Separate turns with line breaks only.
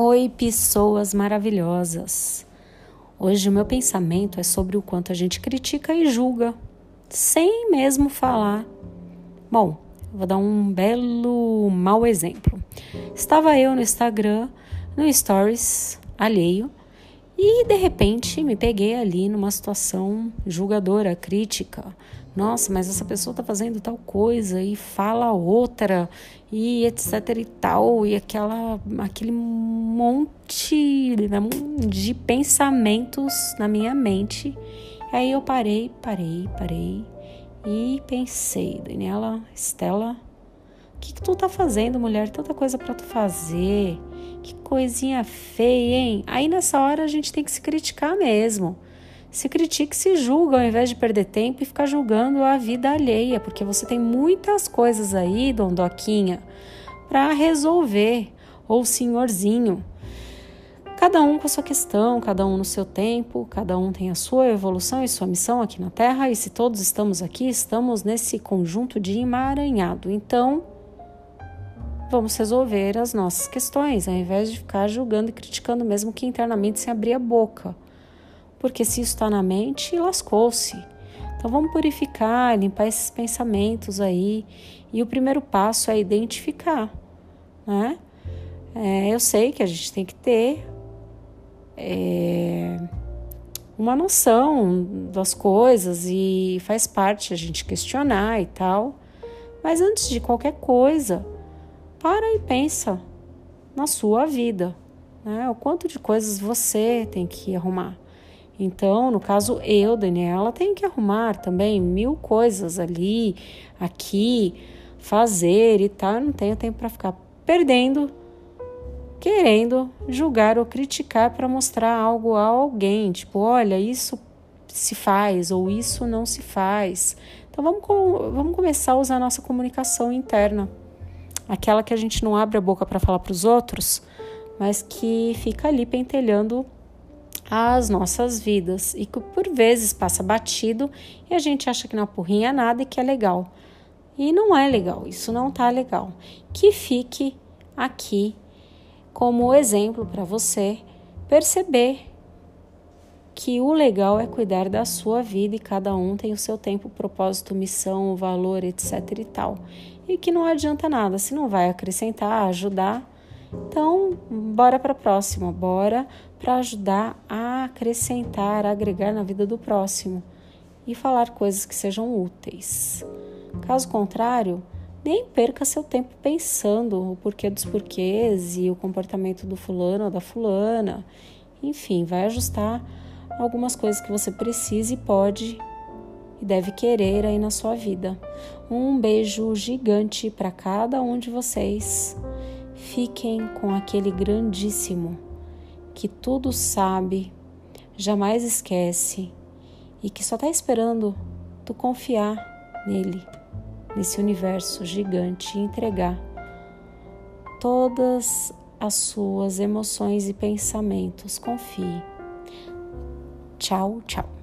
Oi, pessoas maravilhosas! Hoje o meu pensamento é sobre o quanto a gente critica e julga, sem mesmo falar. Bom, vou dar um belo mau exemplo. Estava eu no Instagram, no Stories alheio, e de repente me peguei ali numa situação julgadora, crítica. Nossa, mas essa pessoa está fazendo tal coisa e fala outra e etc e tal e aquela aquele monte de pensamentos na minha mente. E aí eu parei, parei, parei e pensei, Daniela, Estela, o que, que tu tá fazendo, mulher? Tanta coisa para tu fazer. Que coisinha feia, hein? Aí nessa hora a gente tem que se criticar mesmo. Se critica e se julga ao invés de perder tempo e ficar julgando a vida alheia, porque você tem muitas coisas aí, Dondoquinha, para resolver, ou senhorzinho. Cada um com a sua questão, cada um no seu tempo, cada um tem a sua evolução e sua missão aqui na Terra, e se todos estamos aqui, estamos nesse conjunto de emaranhado. Então, vamos resolver as nossas questões, ao invés de ficar julgando e criticando, mesmo que internamente sem abrir a boca. Porque se isso está na mente, lascou-se. Então vamos purificar, limpar esses pensamentos aí. E o primeiro passo é identificar, né? É, eu sei que a gente tem que ter é, uma noção das coisas e faz parte a gente questionar e tal. Mas antes de qualquer coisa, para e pensa na sua vida, né? O quanto de coisas você tem que arrumar. Então, no caso eu, Daniela, tenho que arrumar também mil coisas ali, aqui, fazer e tal. Eu não tenho tempo para ficar perdendo, querendo julgar ou criticar para mostrar algo a alguém, tipo, olha, isso se faz ou isso não se faz. Então vamos, vamos começar a usar a nossa comunicação interna aquela que a gente não abre a boca para falar para os outros, mas que fica ali pentelhando as nossas vidas e que por vezes passa batido e a gente acha que não apurrinha nada e que é legal. E não é legal, isso não tá legal. Que fique aqui como exemplo para você perceber que o legal é cuidar da sua vida e cada um tem o seu tempo, propósito, missão, valor, etc e tal. E que não adianta nada, se não vai acrescentar, ajudar, então bora para a próxima, bora para ajudar a acrescentar, a agregar na vida do próximo e falar coisas que sejam úteis. Caso contrário, nem perca seu tempo pensando o porquê dos porquês e o comportamento do fulano ou da fulana. Enfim, vai ajustar algumas coisas que você precisa e pode e deve querer aí na sua vida. Um beijo gigante para cada um de vocês. Fiquem com aquele grandíssimo que tudo sabe, jamais esquece e que só está esperando tu confiar nele, nesse universo gigante e entregar todas as suas emoções e pensamentos. Confie. Tchau, tchau.